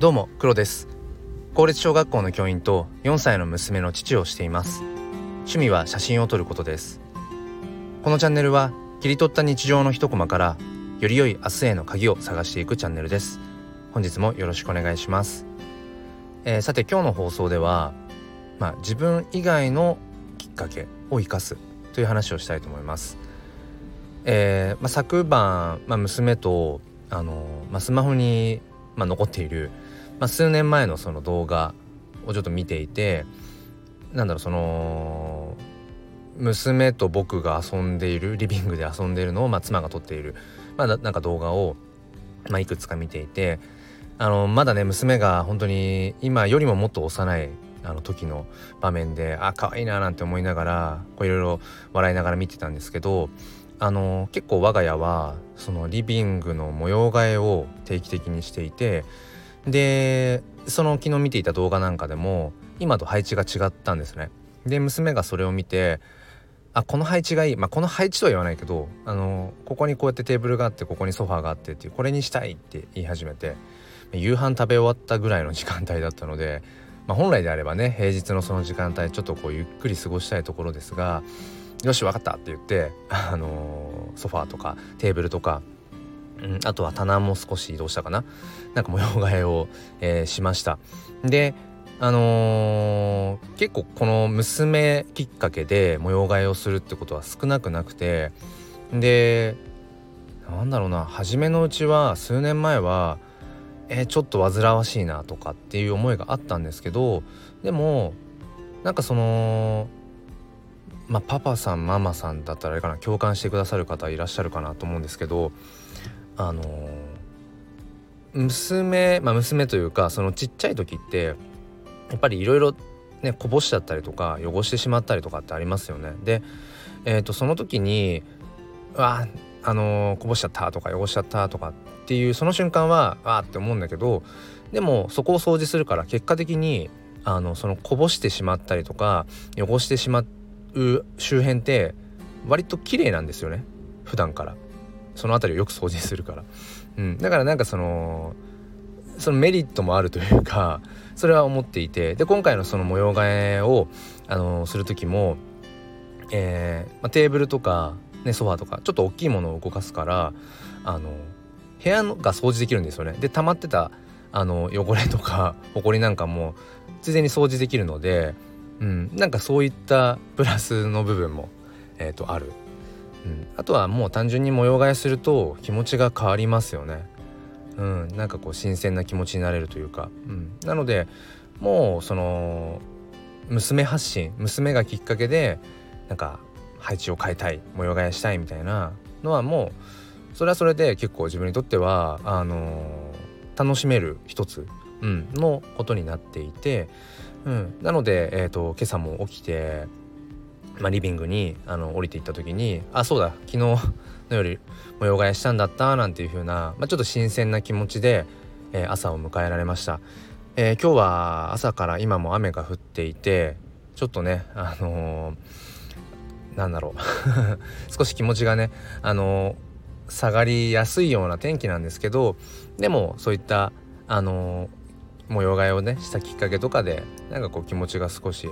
どうも黒です。公立小学校の教員と4歳の娘の父をしています。趣味は写真を撮ることです。このチャンネルは切り取った日常の一コマからより良い明日への鍵を探していくチャンネルです。本日もよろしくお願いします、えー、さて今日の放送ではまあ、自分以外のきっかけを生かすという話をしたいと思います。えーまあ、昨晩、まあ、娘とあの、まあ、スマホに、まあ、残っているまあ、数年前のその動画をちょっと見ていてなんだろうその娘と僕が遊んでいるリビングで遊んでいるのを、まあ、妻が撮っている、まあ、なんか動画を、まあ、いくつか見ていてあのまだね娘が本当に今よりももっと幼いあの時の場面であ可愛いななんて思いながらいろいろ笑いながら見てたんですけどあの結構我が家はそのリビングの模様替えを定期的にしていてでその昨日見ていた動画なんかでも今と配置が違ったんですね。で娘がそれを見てあこの配置がいいまあこの配置とは言わないけどあのここにこうやってテーブルがあってここにソファーがあってっていうこれにしたいって言い始めて夕飯食べ終わったぐらいの時間帯だったので、まあ、本来であればね平日のその時間帯ちょっとこうゆっくり過ごしたいところですがよし分かったって言ってあのソファーとかテーブルとかうん、あとは棚も少し移動したかな。なんか模様替えを、えー、しました。であのー、結構この娘きっかけで模様替えをするってことは少なくなくてでなんだろうな初めのうちは数年前はえー、ちょっと煩わしいなとかっていう思いがあったんですけどでもなんかそのまあパパさんママさんだったらあれかな共感してくださる方いらっしゃるかなと思うんですけどあの娘まあ娘というかそのちっちゃい時ってやっぱりいろいろねこぼしちゃったりとか汚してしまったりとかってありますよね。で、えーと、その時に「うわあのー、こぼしちゃった」とか「汚しちゃった」とかっていうその瞬間は「わ」って思うんだけどでもそこを掃除するから結果的にあのそのこぼしてしまったりとか汚してしまう周辺って割と綺麗なんですよね普段から。その辺りをよく掃除するから、うん、だからなんかそのそのメリットもあるというかそれは思っていて。で今回のその模様替えをあのする時も、えーまあ、テーブルとか、ね、ソファーとかちょっと大きいものを動かすからあの部屋のが掃除できるんですよね。で溜まってたあの汚れとかほこりなんかもついでに掃除できるので、うん、なんかそういったプラスの部分も、えーとある。うん、あとはもう単純に模様替えすると気持ちが変わりますよね。うん、なんかこう新鮮な気持ちになれるというか、うん、なのでもうその娘発信娘がきっかけでなんか配置を変えたい模様替えしたいみたいなのはもうそれはそれで結構自分にとってはあのー、楽しめる一つ、うん、のことになっていて、うん、なので、えーと今朝も起きてまあ、リビングにあの降りていった時にあそうだ昨日の夜模様替えしたんだったなんていう風な、まあ、ちょっと新鮮な気持ちで、えー、朝を迎えられました、えー、今日は朝から今も雨が降っていてちょっとねあのー、なんだろう。少し気持ちがねあの下がりやすいような天気なんですけどでもそういったあの模様替えをねしたきっかけとかでなんかこう気持ちが少し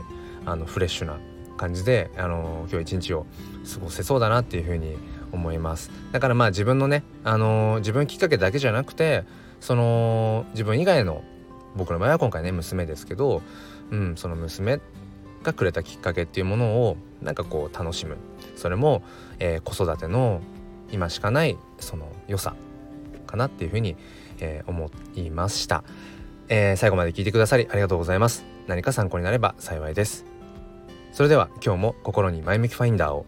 あのフレッシュな感じで、あの今日一日を過ごせそうだなっていうふうに思います。だからまあ自分のね、あの自分きっかけだけじゃなくてその自分以外の僕の場合は今回ね娘ですけど、うん、その娘がくれたきっかけっていうものをなんかこう楽しむ。それも、えー、子育ての今しかないその良さ。かなっていうふうに、えー、思いました、えー、最後まで聞いてくださりありがとうございます。何か参考になれば幸いです。それでは今日も心に前向きファインダーを